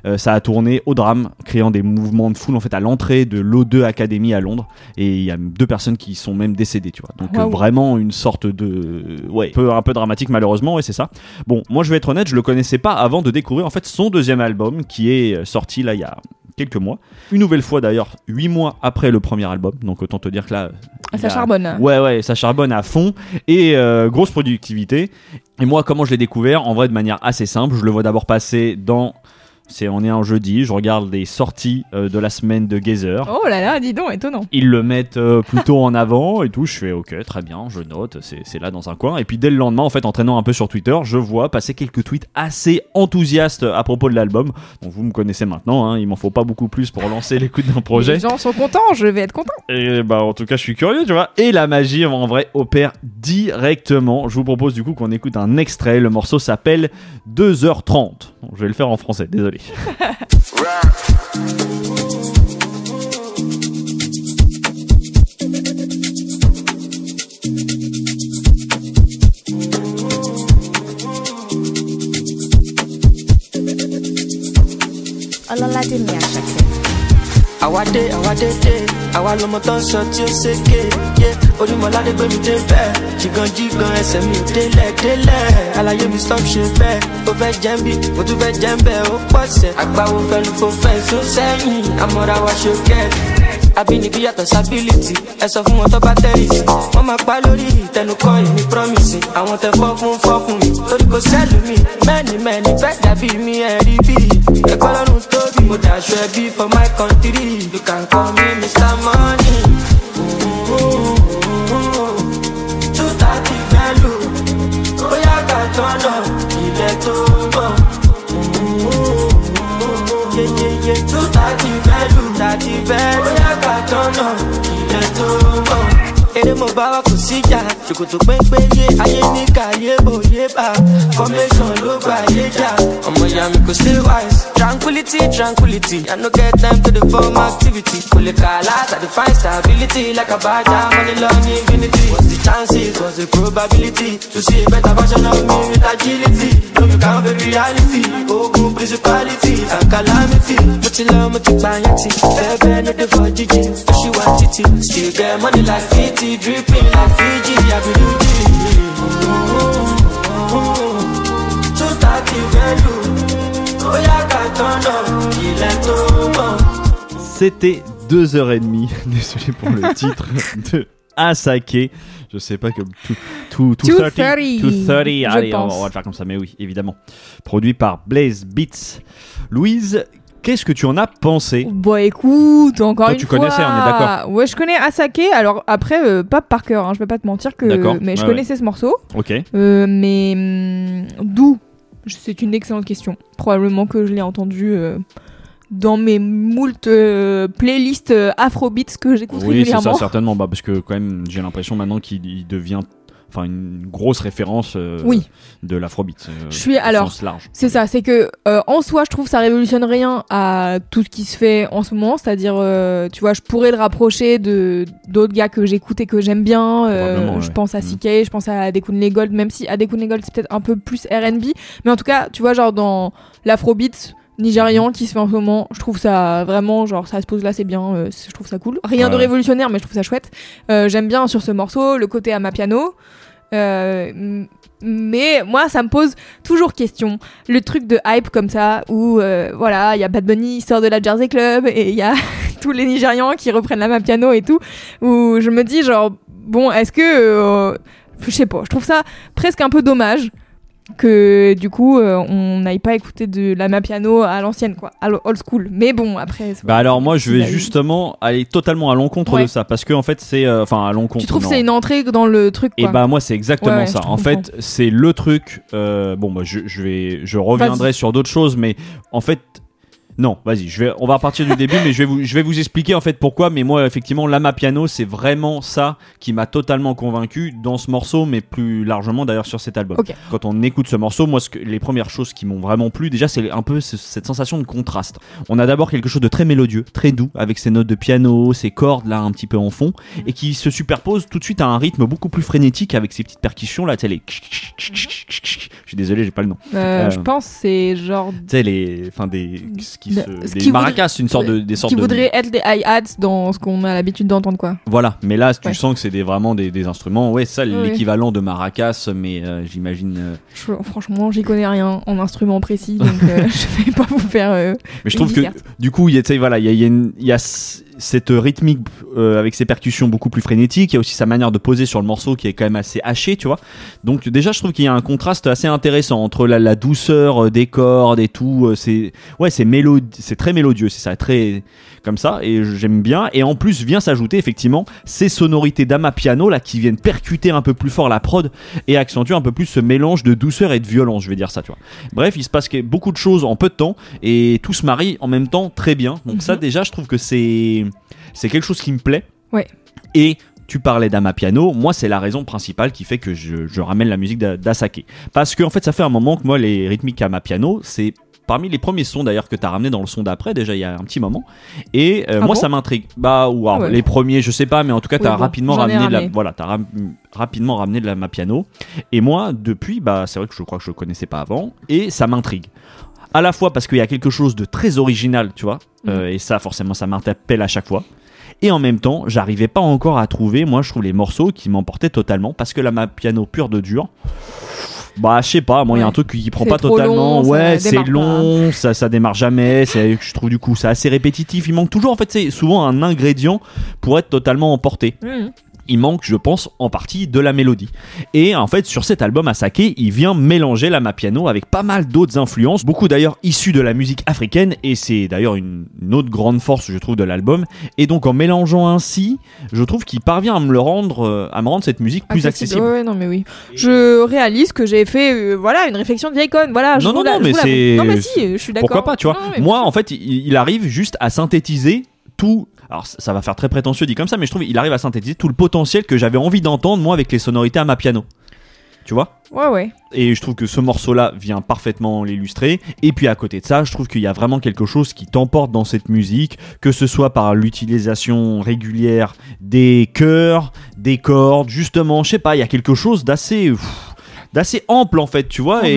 euh, ça a tourné au drame, créant des mouvements de foule en fait à l'entrée de l'O2 Academy à Londres. Et il y a deux personnes qui sont même décédées, tu vois. Donc euh, vraiment une sorte de, ouais, peu, un peu dramatique malheureusement, et c'est ça. Bon, moi je vais être honnête, je le connaissais pas avant de découvrir en fait son deuxième album qui est euh, sorti là il y a quelques mois. Une nouvelle fois d'ailleurs, huit mois après le premier album. Donc autant te dire que là, Ah, ça a- charbonne. Ouais, ouais, ça charbonne à fond et euh, grosse productivité. Et moi, comment je l'ai découvert? En vrai, de manière assez simple. Je le vois d'abord passer dans. C'est, on est un jeudi, je regarde les sorties euh, de la semaine de Gazer. Oh là là, dis donc, étonnant. Ils le mettent euh, plutôt en avant et tout. Je fais ok, très bien, je note, c'est, là dans un coin. Et puis dès le lendemain, en fait, en traînant un peu sur Twitter, je vois passer quelques tweets assez enthousiastes à propos de l'album. Donc vous me connaissez maintenant, hein, il m'en faut pas beaucoup plus pour lancer l'écoute d'un projet. Les gens sont contents, je vais être content. Et bah en tout cas je suis curieux tu vois. Et la magie en vrai opère directement. Je vous propose du coup qu'on écoute un extrait. Le morceau s'appelle 2h30. Bon, je vais le faire en français, désolé. ọlọ́ládé mi àṣàkẹ́. àwa dé àwa dé dé. Àwa lọmọ tó ń sọ tí ó ṣèké yé onímọ̀ládé gbé mi dé bẹ́ẹ̀. Jìgàn jìgàn ẹsẹ̀ mi délẹ̀ délẹ̀. Àlàyé mi stop ṣe bẹ́ẹ̀. Ó fẹ́ jẹ́ bí mo tún fẹ́ jẹ́ bẹ́ẹ̀. Ó pọ̀ sẹ́. Àgbáwo fẹ́nu fò fẹ́ sẹ́yìn? Àmọ́ra wa ṣe kẹ́ẹ̀tì àbínibí yàtọ̀ sábìlìtì ẹ sọ fún wọn tó bá tẹ́rìsì wọ́n máa pa lórí ìtẹnukọ́ èmi promise. Àwọn tẹ fọ́ fún fọ́ fún mi. Torí kò sẹ́lù mi. Mẹ́ni mẹ́ni fẹ́ dàbí mi ẹ̀ rí bí. Ẹ̀kọ́ lọ́rùn tóbi mo dàṣọ ẹbí for my country. You can call me mr money. two bóyá ká tọ́nà ilẹ̀ tó ń bọ̀. yeyeye two thirty value thirty value bóyá ká tọ́nà ilẹ̀ tó ń bọ̀. eré mo bá wa kò síjà ṣòkòtò pẹ́ńpẹ́ yé ayé ní kàyé òye bá formation ló yé jà ọmọ mi kò wise. tranquility tranquility. I no get time to dey form activity. Kò lè kà láti i dey find stability. Like abaja money long infinity. What's the chances? What's the probability? To see a better version of me with agility. No be baby reality. Ogun principalities and calamity. Mo ti lọ mo ti pààyàn ti bẹ́ẹ̀ bẹ́ẹ̀ no dey for jíjí oṣù wa títí still get money like fifty dripping like fiji. Abiruji. two thirty value. Bóyá ká tọ́nà. Ilẹ̀ tó mọ̀. C'était 2h30, désolé pour le titre, de Asake. Je sais pas comme tout, tout, tout 230, 230, je allez, on, va le faire comme ça, mais oui, évidemment. Produit par Blaze Beats. Louise, qu'est-ce que tu en as pensé? Bon, écoute, encore Toi, une tu fois. connaissais, on est d'accord. Ouais, je connais Asake. Alors après, euh, pas par cœur. Hein, je vais pas te mentir que. Mais je ouais, connaissais ce morceau. Ok. Euh, mais hum, d'où? C'est une excellente question. Probablement que je l'ai entendu euh, dans mes moult euh, playlists euh, Afrobeats que j'écoute Oui, c'est régulièrement. ça, certainement. Bah, parce que, quand même, j'ai l'impression maintenant qu'il il devient enfin, une grosse référence euh, Oui. de l'afrobeat. euh, Je suis- alors. C'est ça, c'est que euh, en soi, je trouve ça révolutionne rien à tout ce qui se fait en ce moment. C'est-à-dire, tu vois, je pourrais le rapprocher de d'autres gars que j'écoute et que j'aime bien. Probablement, Je pense à Mm. CK, je pense à Adekunle Gold, même si Adekunle Gold c'est peut-être un peu plus R&B, mais en tout cas, tu vois, genre dans l'afrobeat nigérian qui se fait en ce moment, je trouve ça vraiment genre ça se pose là, c'est bien, euh, je trouve ça cool. Rien de révolutionnaire, mais je trouve ça chouette. Euh, j'aime bien sur ce morceau le côté à ma piano. Euh, mais moi, ça me pose toujours question. Le truc de hype comme ça, où voilà, il y a Bad Bunny, il sort de la Jersey Club, et il y a tous les Nigérians qui reprennent la main piano et tout, où je me dis genre, bon, est-ce que... je sais pas, je trouve ça presque un peu dommage que du coup euh, on n'aille pas écouter de la piano à l'ancienne quoi, à old school. Mais bon après. Bah alors moi je vais justement aller totalement à l'encontre Ouais. de ça parce que en fait c'est euh, enfin à l'encontre. Tu trouves que c'est une entrée dans le truc Et quoi. bah moi c'est exactement Ouais, ça. En fait c'est le truc. euh, bon bah je, je vais je reviendrai sur d'autres choses mais en fait non vas-y je vais on va repartir du début mais je vais vous je vais vous expliquer en fait pourquoi mais moi effectivement Lama Piano c'est vraiment ça qui m'a totalement convaincu dans ce morceau mais plus largement d'ailleurs sur cet album. Quand on écoute ce morceau moi ce que, les premières choses qui m'ont vraiment plu déjà c'est un peu ce- cette sensation de contraste. On a d'abord quelque chose de très mélodieux, très doux avec ses notes de piano, ses cordes là un petit peu en fond et qui se superpose tout de suite à un rythme beaucoup plus frénétique avec ces petites percussions là, tu sais les je suis désolé, j'ai pas le nom. Euh, Euh, Je pense que c'est genre Tu sais les enfin des ce qui se- ce des qui maracas, une sorte de des sortes qui de voudrait être des hi-hats dans ce qu'on a l'habitude d'entendre quoi. voilà, mais là tu Ouais. sens que c'est des, vraiment des, des instruments, ouais, ça Ouais, l'équivalent de maracas mais euh, j'imagine euh, Je- franchement, j'y connais rien en instrument précis, donc euh, je vais pas vous faire. euh, Mais je trouve que du coup, il voilà, il y a, y a une- il y a cette rythmique euh, avec ses percussions beaucoup plus frénétiques. Il y a aussi sa manière de poser sur le morceau qui est quand même assez hachée, tu vois. Donc déjà, je trouve qu'il y a un contraste assez intéressant entre la, la douceur euh, des cordes et tout. euh, C'est ouais, c'est mélodi- c'est très mélodieux, c'est ça, très comme ça. Et j'aime bien. Et en plus, vient s'ajouter effectivement ces sonorités d'amapiano là qui viennent percuter un peu plus fort la prod et accentuer un peu plus ce mélange de douceur et de violence. Je vais dire ça, tu vois. Bref, il se passe beaucoup de choses en peu de temps et tout se marie en même temps très bien. Donc ça Mhm. déjà, je trouve que c'est c'est quelque chose qui me plaît. Ouais. Et tu parlais d'Amapiano, moi c'est la raison principale qui fait que je, je ramène la musique d'A- d'Asake. Parce que en fait ça fait un moment que moi les rythmiques Amapiano, c'est parmi les premiers sons d'ailleurs que tu as ramené dans le son d'après déjà il y a un petit moment. Et euh, Ah moi bon ça m'intrigue. Bah ou alors, Ah ouais. les premiers je sais pas mais en tout cas tu Oui, as bon, rapidement ramené de la voilà, t'as ram- rapidement ramené de la Mapiano et moi depuis bah c'est vrai que je crois que je le connaissais pas avant et ça m'intrigue à la fois parce qu'il y a quelque chose de très original, tu vois, Mhm. euh, et ça forcément ça m'interpelle à chaque fois. Et en même temps, j'arrivais pas encore à trouver, moi je trouve les morceaux qui m'emportaient totalement parce que la map piano pure de dur. Bah, je sais pas, moi il y a un truc qui prend pas totalement. long, ouais, c'est pas. long, ça, ça démarre jamais. c'est- Je trouve du coup c'est assez répétitif. Il manque toujours, en fait, c'est souvent un ingrédient pour être totalement emporté Mhm. Il manque, je pense, en partie de la mélodie. Et en fait, sur cet album Asake, il vient mélanger la piano avec pas mal d'autres influences, beaucoup d'ailleurs issues de la musique africaine, et c'est d'ailleurs une, une autre grande force, je trouve, de l'album. Et donc, en mélangeant ainsi, je trouve qu'il parvient à me le rendre, euh, à me rendre cette musique plus accessible. Ouais, ouais, non, mais oui. Je réalise que j'ai fait, euh, voilà, une réflexion de vieille conne. Voilà, je Non, non, la- non, mais c'est- Non, mais si, je suis d'accord. Pourquoi pas, tu vois Non, Moi, en fait, il, il arrive juste à synthétiser tout. Alors, ça- va faire très prétentieux dit comme ça, mais je trouve qu'il arrive à synthétiser tout le potentiel que j'avais envie d'entendre, moi, avec les sonorités à ma piano. Tu vois? Ouais, ouais. Et je trouve que ce morceau-là vient parfaitement l'illustrer. Et puis à côté de ça, je trouve qu'il y a vraiment quelque chose qui t'emporte dans cette musique, que ce soit par l'utilisation régulière des chœurs, des cordes, justement, je sais pas, il y a quelque chose d'assez d'assez ample en fait, tu vois, et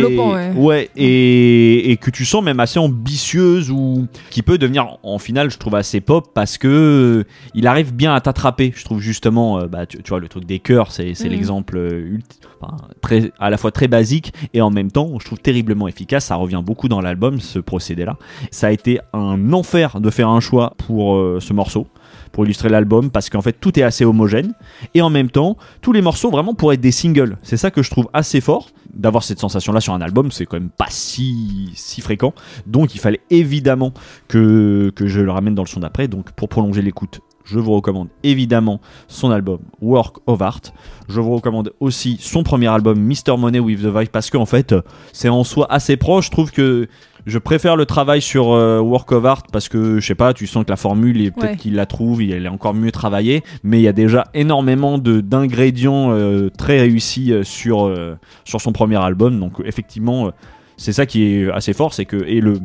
ouais. et, et que tu sens même assez ambitieuse ou qui peut devenir en finale, je trouve assez pop parce que euh, il arrive bien à t'attraper. Je trouve justement, euh, bah tu, tu vois, le truc des chœurs, c'est Mhm. l'exemple euh, ulti- enfin, très à la fois très basique et en même temps, je trouve terriblement efficace. Ça revient beaucoup dans l'album ce procédé-là. Ça a été un enfer de faire un choix pour ce morceau pour illustrer l'album parce qu'en fait tout est assez homogène et en même temps tous les morceaux vraiment pourraient être des singles c'est ça que je trouve assez fort d'avoir cette sensation là sur un album c'est quand même pas si si fréquent donc il fallait évidemment que, que je le ramène dans le son d'après donc pour prolonger l'écoute je vous recommande évidemment son album Work of Art. Je vous recommande aussi son premier album Mr. Money with the Vibe parce qu'en fait c'est en soi assez proche. Je trouve que je préfère le travail sur euh, Work of Art parce que je sais pas, tu sens que la formule est peut-être Ouais. qu'il la trouve, elle est encore mieux travaillée, mais il y a déjà énormément de d'ingrédients euh, très réussis euh, sur euh, sur son premier album. Donc effectivement, euh, c'est ça qui est assez fort, c'est que et le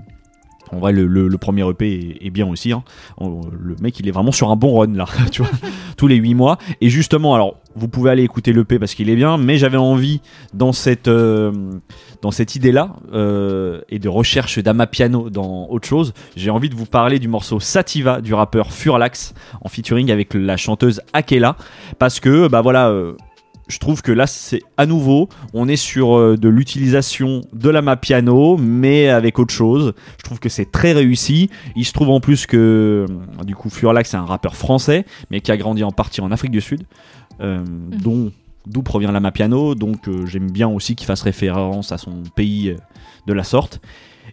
en vrai, le, premier EP est, bien aussi. hein. On- Le mec, il est vraiment sur un bon run là, tous les 8 mois. Et justement, alors, vous pouvez aller écouter l'EP parce qu'il est bien, mais j'avais envie, dans cette, euh, cette idée-là, euh, et de recherche d'Amapiano dans autre chose, j'ai envie de vous parler du morceau Sativa du rappeur Furlax, en featuring avec la chanteuse Akela, parce que, bah voilà. euh, je trouve que là, c'est à nouveau, on est sur euh, de l'utilisation de la piano, mais avec autre chose. Je trouve que c'est très réussi. Il se trouve en plus que, euh, du coup, Furlax, c'est un rappeur français, mais qui a grandi en partie en Afrique du Sud, euh, dont d'où provient la piano. Donc, euh, j'aime bien aussi qu'il fasse référence à son pays euh, de la sorte.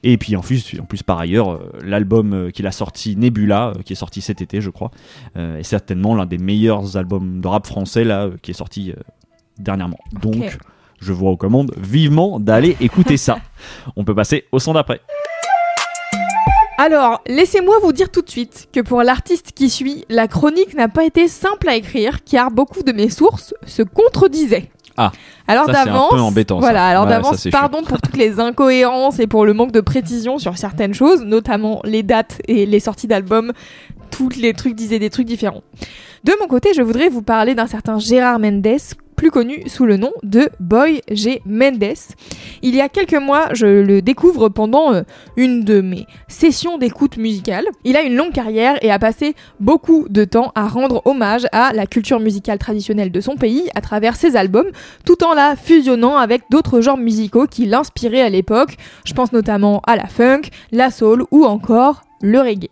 Et puis en plus, en plus par ailleurs, euh, l'album qu'il a sorti Nebula, qui est sorti cet été, je crois, est certainement l'un des meilleurs albums de rap français là, qui est sorti dernièrement. Donc, je vous recommande vivement d'aller écouter ça. On peut passer au son d'après. Alors, laissez-moi vous dire tout de suite que pour l'artiste qui suit, la chronique n'a pas été simple à écrire car beaucoup de mes sources se contredisaient. Ah, alors d'avance, voilà, alors Ouais, d'avance, pardon pour toutes les incohérences et pour le manque de précision sur certaines choses, notamment les dates et les sorties d'albums. Tous les trucs disaient des trucs différents. De mon côté, je voudrais vous parler d'un certain Gérard Mendes, plus connu sous le nom de Boy G. Mendes. Il y a quelques mois, je le découvre pendant euh, une de mes sessions d'écoute musicale. Il a une longue carrière et a passé beaucoup de temps à rendre hommage à la culture musicale traditionnelle de son pays à travers ses albums, tout en la fusionnant avec d'autres genres musicaux qui l'inspiraient à l'époque. Je pense notamment à la funk, la soul ou encore le reggae.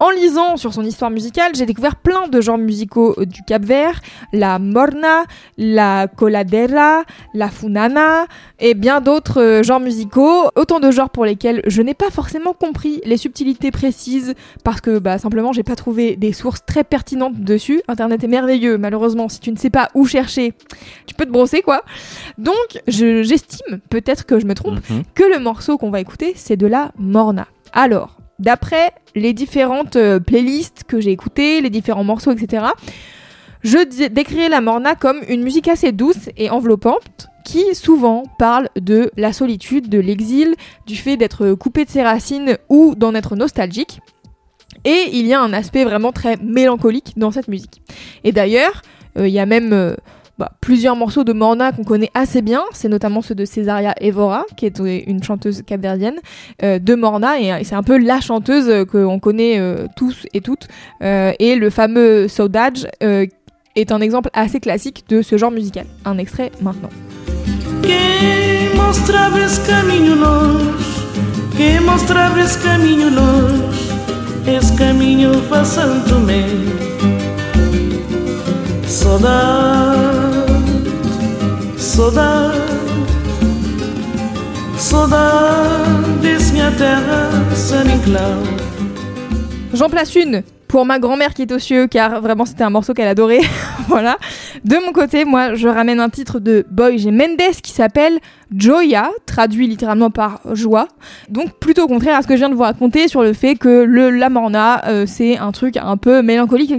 En lisant sur son histoire musicale, j'ai découvert plein de genres musicaux euh, du Cap Vert, la morna, la coladera, la funana et bien d'autres euh, genres musicaux. Autant de genres pour lesquels je n'ai pas forcément compris les subtilités précises parce que bah, simplement j'ai pas trouvé des sources très pertinentes dessus. Internet est merveilleux, malheureusement si tu ne sais pas où chercher, tu peux te brosser quoi. Donc je- j'estime, peut-être que je me trompe, Mhm. que le morceau qu'on va écouter, c'est de la morna. Alors, d'après les différentes euh, playlists que j'ai écoutées, les différents morceaux, etc., je dé- décrirais la morna comme une musique assez douce et enveloppante qui souvent parle de la solitude, de l'exil, du fait d'être coupé de ses racines ou d'en être nostalgique. Et il y a un aspect vraiment très mélancolique dans cette musique. Et d'ailleurs, euh, il y a même euh, bah, plusieurs morceaux de Morna qu'on connaît assez bien. C'est notamment ceux de Césaria Evora, qui est une chanteuse capverdienne euh, de Morna, et, c'est un peu la chanteuse qu'on connaît euh, tous et toutes. Euh, et le fameux Saudade est un exemple assez classique de ce genre musical. Un extrait maintenant. J'en place une pour ma grand-mère qui est aux cieux, car vraiment c'était un morceau qu'elle adorait. voilà. De mon côté, moi, je ramène un titre de Boy G. Mendes qui s'appelle Joya, traduit littéralement par joie. Donc plutôt contraire à ce que je viens de vous raconter sur le fait que le La Morna, euh, c'est un truc un peu mélancolique.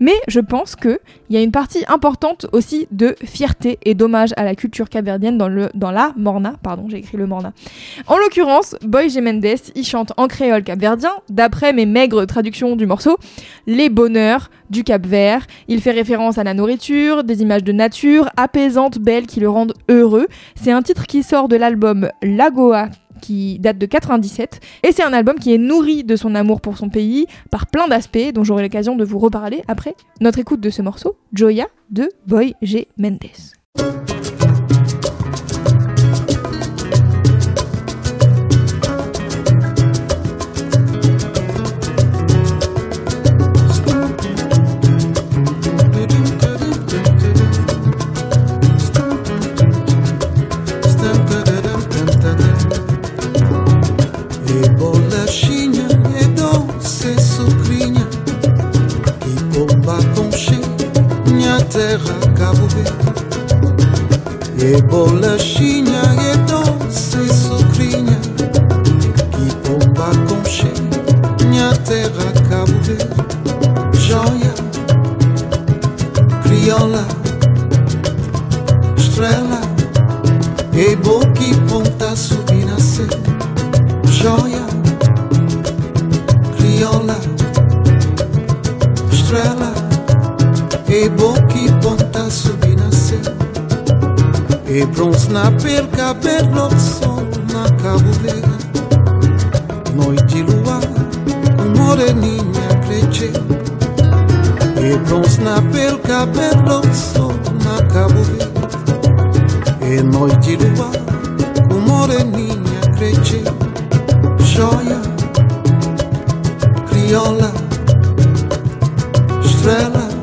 Mais je pense qu'il y a une partie importante aussi de fierté et d'hommage à la culture capverdienne dans, le, dans La Morna. Pardon, j'ai écrit le Morna. En l'occurrence, Boy G. Mendes, il chante en créole capverdien, d'après mes maigres traductions du morceau, les bonheurs du Cap Vert. Il fait référence à la nourriture, des images de nature apaisantes, belles, qui le rendent heureux. C'est un titre qui sort de l'album Lagoa qui date de 97 et c'est un album qui est nourri de son amour pour son pays par plein d'aspects dont j'aurai l'occasion de vous reparler après notre écoute de ce morceau Joya de Boy G Mendes. Terra Cabo Verde. E bolachinha e doce e sucrinha Que bomba com cheio Minha terra Cabo Verde. Joia Crioula Estrela E boca e ponta subir nascer Joia Crioula Estrela E boca ponta subir na céu E bronze na pele, cabelo de sol na Cabo Verde. Noite e luar, moreninha cresce E bronze na pele, cabelo de sol na Cabo Verde. E noite e luar, moreninha cresce Joia, crioula, estrela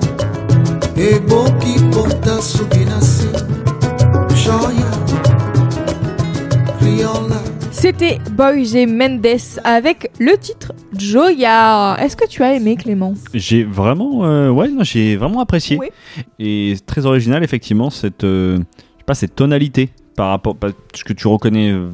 criolla. C'était Boy G. Mendes avec le titre Joya. Est-ce que tu as aimé Clément? J'ai vraiment, euh, ouais, j'ai vraiment apprécié. Oui. Et très original effectivement cette, euh, je sais pas, cette tonalité par rapport, parce que tu reconnais euh,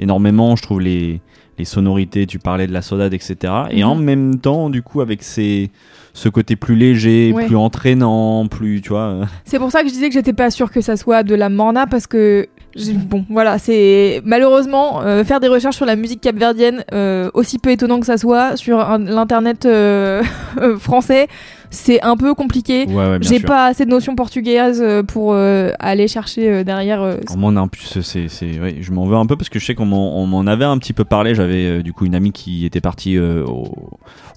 énormément, je trouve les, les sonorités. Tu parlais de la sodade, etc. Et en mhm. même temps, du coup, avec ces ce côté plus léger, plus entraînant, plus, tu vois. C'est pour ça que je disais que j'étais pas sûre que ça soit de la morna parce que bon, voilà, c'est malheureusement euh, faire des recherches sur la musique capverdienne, euh, aussi peu étonnant que ça soit, sur l'internet euh, français, c'est un peu compliqué. J'ai pas assez de notions portugaises pour aller chercher derrière. Moi, en plus, c'est, je m'en veux un peu parce que je sais qu'on m'en avait un petit peu parlé. J'avais du coup une amie qui était partie au,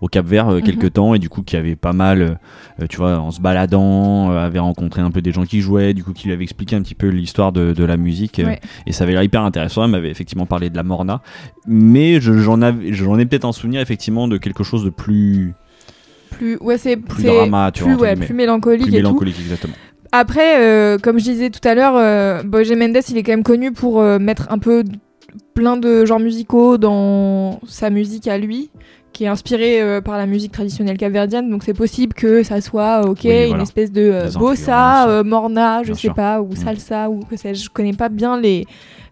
au Cap Vert euh, quelques mhm. temps et du coup qui avait pas mal, euh, tu vois, en se baladant, euh, avait rencontré un peu des gens qui jouaient, du coup qui lui avait expliqué un petit peu l'histoire de, de, la musique et ça avait l'air hyper intéressant. Elle m'avait effectivement parlé de la Morna, mais j'en j'en ai peut-être un souvenir effectivement de quelque chose de plus plus ouais c'est plus drama, plus, ouais, plus mélancolique plus mélancolique exactement. Après, comme je disais tout à l'heure, euh, Mendes, il est quand même connu pour mettre un peu plein de genres musicaux dans sa musique à lui qui est inspiré euh, par la musique traditionnelle capverdienne, donc c'est possible que ça soit ok une espèce de euh, bossa, euh, morna, je sais pas, ou mm. salsa ou que sais-je. Je connais pas bien les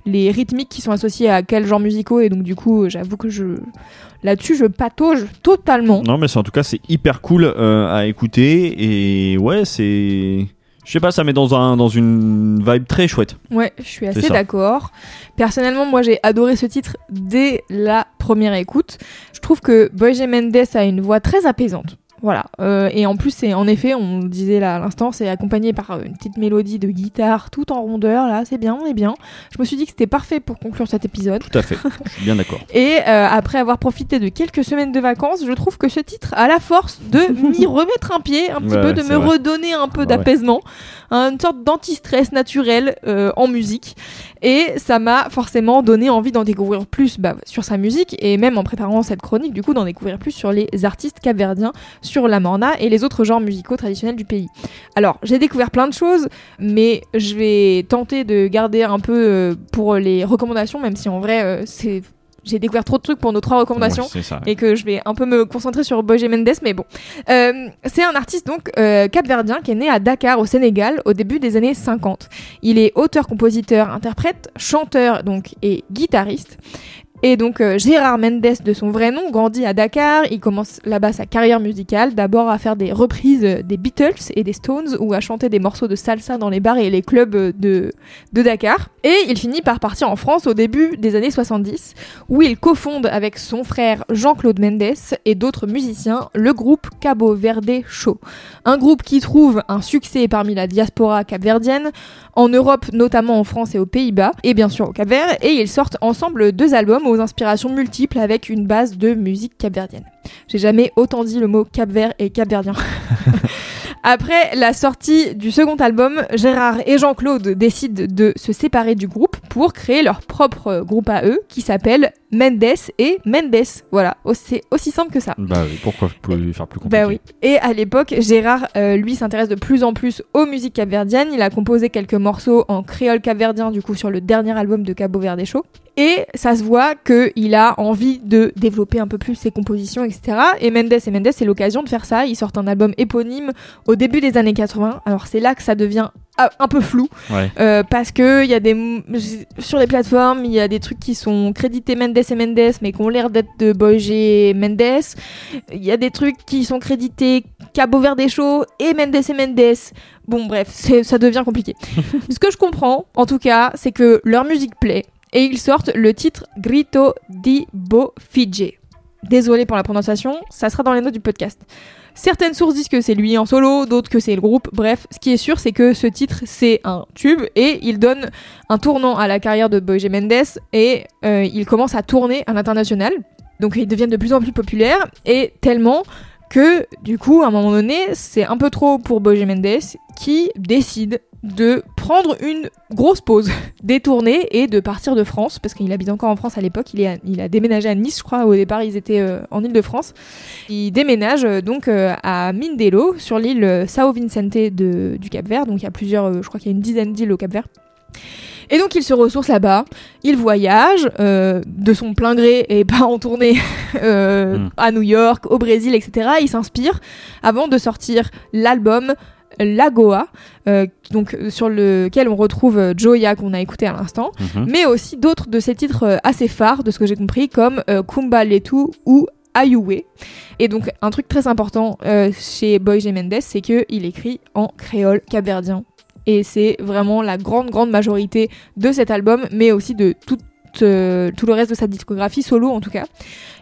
les rythmiques qui sont associés à quel genre musicaux et donc du coup j'avoue que je là-dessus je patauge totalement. Non mais en tout cas c'est hyper cool à écouter et ouais c'est je sais pas, ça met dans, un, dans une vibe très chouette. Ouais, je suis assez d'accord. Personnellement, moi j'ai adoré ce titre dès la première écoute. Je trouve que Boy Mendes a une voix très apaisante. Voilà. Euh, et en plus, c'est en effet, on disait là à l'instant, c'est accompagné par euh, une petite mélodie de guitare tout en rondeur. Là, c'est bien, on est bien. Je me suis dit que c'était parfait pour conclure cet épisode. Tout à fait, je suis bien d'accord. Et euh, après avoir profité de quelques semaines de vacances, je trouve que ce titre a la force de m'y remettre un pied, un petit Ouais, peu, de me vrai. redonner un peu Bah ouais. d'apaisement, une sorte d'anti-stress naturel euh, en musique. Et ça m'a forcément donné envie d'en découvrir plus bah, sur sa musique et même en préparant cette chronique, du coup, d'en découvrir plus sur les artistes capverdiens, sur la morna et les autres genres musicaux traditionnels du pays. Alors, j'ai découvert plein de choses, mais je vais tenter de garder un peu euh, pour les recommandations, même si en vrai, euh, c'est j'ai découvert trop de trucs pour nos trois recommandations Ouais, et que je vais un peu me concentrer sur Boje Mendes, mais bon. Euh, c'est un artiste donc euh, capverdien qui est né à Dakar au Sénégal au début des années 50. Il est auteur, compositeur, interprète, chanteur donc et guitariste. Et donc euh, Gérard Mendes de son vrai nom grandit à Dakar, il commence là-bas sa carrière musicale, d'abord à faire des reprises euh, des Beatles et des Stones ou à chanter des morceaux de salsa dans les bars et les clubs euh, de, de Dakar. Et il finit par partir en France au début des années 70 où il cofonde avec son frère Jean-Claude Mendes et d'autres musiciens le groupe Cabo Verde Show. Un groupe qui trouve un succès parmi la diaspora capverdienne, en Europe notamment en France et aux Pays-Bas, et bien sûr au Cap-Vert, et ils sortent ensemble deux albums aux inspirations multiples avec une base de musique capverdienne. J'ai jamais autant dit le mot Cap-Vert et capverdien. Après la sortie du second album, Gérard et Jean-Claude décident de se séparer du groupe pour créer leur propre groupe à eux qui s'appelle Mendes et Mendes. Voilà, c'est aussi simple que ça. Bah oui, pourquoi plus- faire plus compliqué Bah oui. Et à l'époque, Gérard, euh, lui, s'intéresse de plus en plus aux musiques capverdiennes. Il a composé quelques morceaux en créole capverdien, du coup, sur le dernier album de Cabo Verde Show. Et ça se voit qu'il a envie de développer un peu plus ses compositions, etc. Et Mendes et Mendes, c'est l'occasion de faire ça. Ils sortent un album éponyme au début des années 80. Alors c'est là que ça devient un peu flou. Ouais. Euh, parce que il y a des sur les plateformes il y a des trucs qui sont crédités Mendes et Mendes mais qui ont l'air d'être de Boy Mendes il y a des trucs qui sont crédités Cabo Verde Show et Mendes et Mendes bon bref ça devient compliqué ce que je comprends en tout cas c'est que leur musique plaît et ils sortent le titre Grito di Bo Fige désolé pour la prononciation ça sera dans les notes du podcast Certaines sources disent que c'est lui en solo, d'autres que c'est le groupe. Bref, ce qui est sûr, c'est que ce titre, c'est un tube et il donne un tournant à la carrière de Boy Mendes et euh, il commence à tourner à l'international. Donc ils deviennent de plus en plus populaires et tellement que du coup, à un moment donné, c'est un peu trop pour Boy Mendes qui décide de prendre une grosse pause, détourner et de partir de France parce qu'il habite encore en France à l'époque. Il, est à- il a déménagé à Nice, je crois. Au départ, ils étaient euh, en Île-de-France. Il déménage euh, donc euh, à Mindelo, sur l'île Sao Vicente de- du Cap-Vert. Donc il y a plusieurs, je crois qu'il y a une dizaine d'îles au Cap-Vert. Et donc il se ressource là-bas, il voyage euh, de son plein gré et pas en tournée euh, Mm. à New York, au Brésil, etc. Il s'inspire avant de sortir l'album Lagoa, euh, donc euh, sur lequel on retrouve euh, Joya qu'on a écouté à l'instant, Mhm. mais aussi d'autres de ses titres assez phares, de ce que j'ai compris, comme Kumba Letu ou Ayuwe. Et donc un truc très important chez Boy J. Mendes, c'est qu'il écrit en créole capverdien. Et c'est vraiment la grande, grande majorité de cet album, mais aussi de tout, euh, tout le reste de sa discographie, solo en tout cas.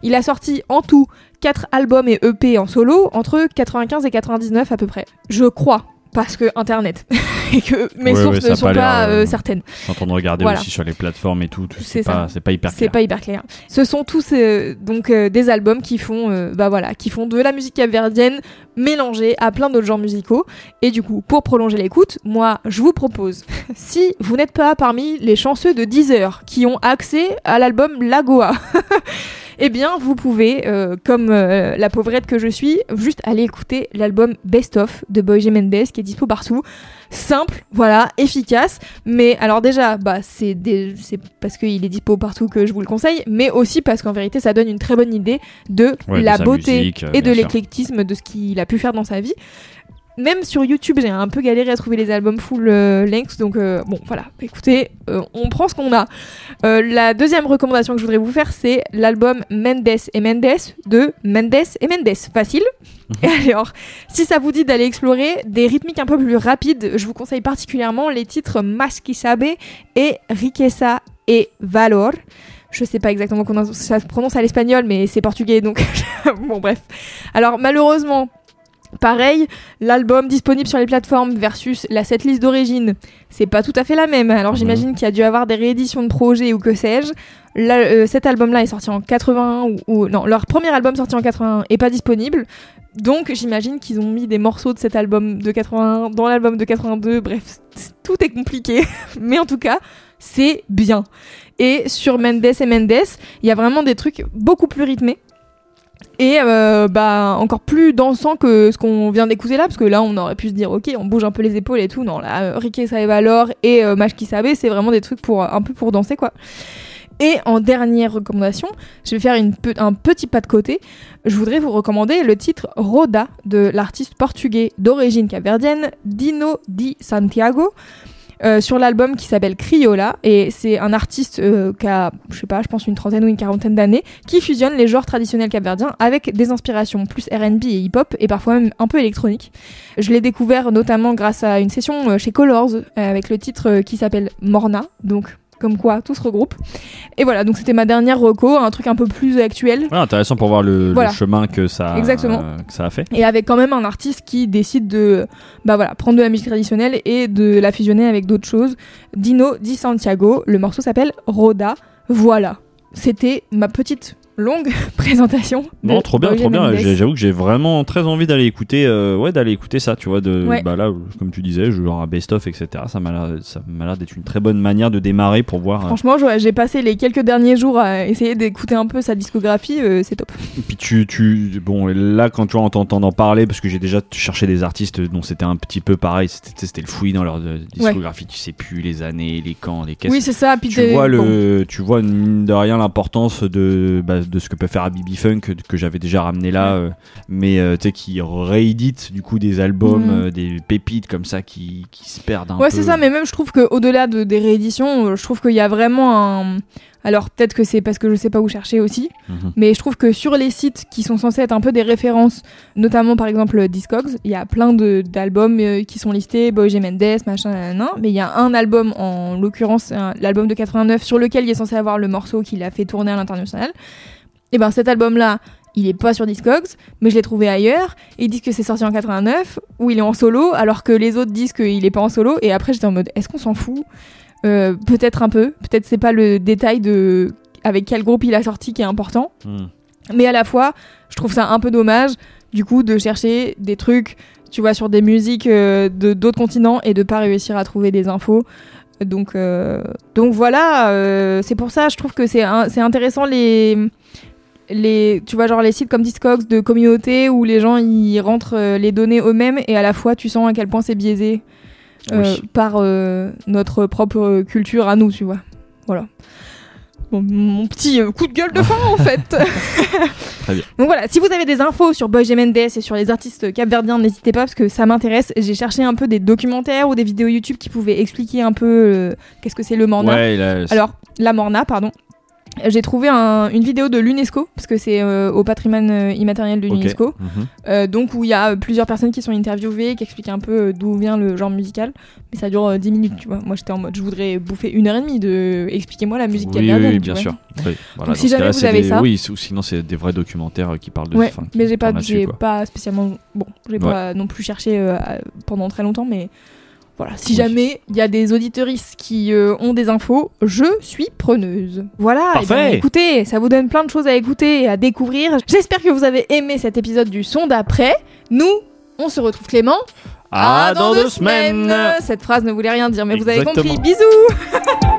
Il a sorti en tout 4 albums et EP en solo, entre 95 et 99 à peu près. Je crois, parce que Internet. et que mes Ouais, sources ouais, ne sont pas euh, euh, certaines. Je suis en train de regarder Voilà. aussi sur les plateformes et tout. tout, C'est C'est pas, c'est hyper C'est clair. pas hyper clair. Ce sont tous euh, donc euh, des albums qui font, euh, bah voilà, qui font de la musique capverdienne mélangée à plein d'autres genres musicaux. Et du coup, pour prolonger l'écoute, moi, je vous propose, si vous n'êtes pas parmi les chanceux de Deezer qui ont accès à l'album Lagoa. Eh bien, vous pouvez, euh, comme euh, la pauvrette que je suis, juste aller écouter l'album Best of de Boy J. Mendes qui est dispo partout. Simple, voilà, efficace. Mais alors déjà, bah c'est des- parce qu'il est dispo partout que je vous le conseille, mais aussi parce qu'en vérité, ça donne une très bonne idée de Ouais, la beauté musique, euh, et de l'éclectisme de ce qu'il a pu faire dans sa vie. Même sur YouTube, j'ai un peu galéré à trouver les albums full euh, length, donc euh, bon, voilà. Écoutez, euh, on prend ce qu'on a. Euh, la deuxième recommandation que je voudrais vous faire, c'est l'album Mendes et Mendes de Mendes et Mendes. Facile. Et alors, si ça vous dit d'aller explorer des rythmiques un peu plus rapides, je vous conseille particulièrement les titres Masquisabe et Riqueza et Valor. Je sais pas exactement comment ça se prononce à l'espagnol, mais c'est portugais, donc bon bref. Alors malheureusement, Pareil, l'album disponible sur les plateformes versus la setlist d'origine, c'est pas tout à fait la même. Alors j'imagine qu'il y a dû avoir des rééditions de projets ou que sais-je. Euh, cet album-là est sorti en 81 ou, ou- non, leur premier album sorti en 81 est pas disponible. Donc j'imagine qu'ils ont mis des morceaux de cet album de 81 dans l'album de 82. Bref, tout est compliqué, mais en tout cas, c'est bien. Et sur Mendes et Mendes, il y a vraiment des trucs beaucoup plus rythmés et euh, bah encore plus dansant que ce qu'on vient d'écouter là parce que là on aurait pu se dire ok on bouge un peu les épaules et tout. Non là euh, Ricky Saevalor et euh, Mashki Sabe c'est vraiment des trucs pour un peu pour danser quoi. Et en dernière recommandation je vais faire une un petit pas de côté. Je voudrais vous recommander le titre Roda de l'artiste portugais d'origine capverdienne Dino Di Santiago euh, sur l'album qui s'appelle Criolla et c'est un artiste euh, qui a je sais pas je pense une trentaine ou une quarantaine d'années qui fusionne les genres traditionnels capverdiens avec des inspirations plus R&B et hip-hop et parfois même un peu électronique. Je l'ai découvert notamment grâce à une session euh, chez Colors euh, avec le titre qui s'appelle Morna donc comme quoi tout se regroupe. Et voilà, donc c'était ma dernière reco, un truc un peu plus actuel. Ouais, intéressant pour voir le, chemin que ça, Exactement. euh, que ça a fait. Et avec quand même un artiste qui décide de bah voilà, prendre de la musique traditionnelle et de la fusionner avec d'autres choses. Dino Di Santiago, le morceau s'appelle Roda. Voilà. C'était ma petite longue présentation. Non, trop bien, trop bien. J'avoue que j'ai vraiment très envie d'aller écouter, euh, ouais, d'aller écouter ça, tu vois, de, Ouais. bah là, comme tu disais, genre un best-of, etc. Ça m'a l'air, ça m'a l'air d'être une très bonne manière de démarrer pour voir. euh, Franchement, j'ai passé les quelques derniers jours à essayer d'écouter un peu sa discographie, euh, c'est top. Et puis tu, tu, bon, là, quand tu vois, en t'entendant parler, parce que j'ai déjà cherché des artistes dont c'était un petit peu pareil, c'était, le fouillis dans leur discographie, tu sais plus les années, les camps, les caisses. Oui, c'est ça. Puis tu vois bon. le tu vois mine de rien l'importance de bah, de ce que peut faire Abibi Funk que, j'avais déjà ramené là euh, mais euh, tu sais qui réédite du coup des albums Mhm. euh, des pépites comme ça qui, qui se perdent un Ouais, peu c'est ça, mais même je trouve que au-delà de, des rééditions, je trouve qu'il y a vraiment un. Alors peut-être que c'est parce que je sais pas où chercher aussi, Mhm. mais je trouve que sur les sites qui sont censés être un peu des références, notamment par exemple Discogs, il y a plein de- d'albums euh, qui sont listés, Boy J. Mendes, machin, nanana, mais il y a un album en l'occurrence, l'album de 89, sur lequel il est censé avoir le morceau qu'il a fait tourner à l'international. Et ben cet album-là, il est pas sur Discogs, mais je l'ai trouvé ailleurs. Et ils disent que c'est sorti en 89, où il est en solo, alors que les autres disent qu'il est pas en solo. Et après, j'étais en mode, est-ce qu'on s'en fout? Euh, Peut-être un peu. Peut-être c'est pas le détail de avec quel groupe il a sorti qui est important. Mhm. Mais à la fois, je trouve ça un peu dommage, du coup, de chercher des trucs, tu vois, sur des musiques euh, de d'autres continents et de pas réussir à trouver des infos. Donc, euh, donc voilà, euh, c'est pour ça, je trouve que c'est intéressant les les tu vois genre les sites comme Discogs de communauté où les gens ils rentrent euh, les données eux-mêmes et à la fois tu sens à quel point c'est biaisé euh, Oui. par euh, notre propre culture à nous tu vois voilà Bon, mon petit coup de gueule de fin en fait Très bien. donc voilà si vous avez des infos sur Boy. Mendes et sur les artistes capverdiens n'hésitez pas parce que ça m'intéresse j'ai cherché un peu des documentaires ou des vidéos YouTube qui pouvaient expliquer un peu euh, qu'est-ce que c'est le morna ouais alors, la Morna, pardon. J'ai trouvé un- une vidéo de l'UNESCO, parce que c'est euh, au patrimoine euh, immatériel de l'UNESCO, Mhm. euh, donc où il y a plusieurs personnes qui sont interviewées, qui expliquent un peu d'où vient le genre musical. Mais ça dure euh, 10 minutes, tu vois. Moi j'étais en mode, je voudrais bouffer une heure et demie de expliquez-moi la musique oui, capverdienne, oui, tu bien vois. sûr Oui, voilà, Donc, si jamais vous avez des- ça- oui ou sinon c'est des vrais documentaires qui parlent de Ouais, qui mais j'ai pas, pas spécialement. Bon, j'ai Ouais. pas non plus cherché pendant très longtemps, mais voilà. Si Oui. jamais il y a des auditeuristes qui euh, ont des infos, je suis preneuse. Voilà. et ben, écoutez, ça vous donne plein de choses à écouter et à découvrir. J'espère que vous avez aimé cet épisode du son d'après. Nous, on se retrouve Clément. ah dans deux semaines Cette phrase ne voulait rien dire, mais vous avez compris. Bisous.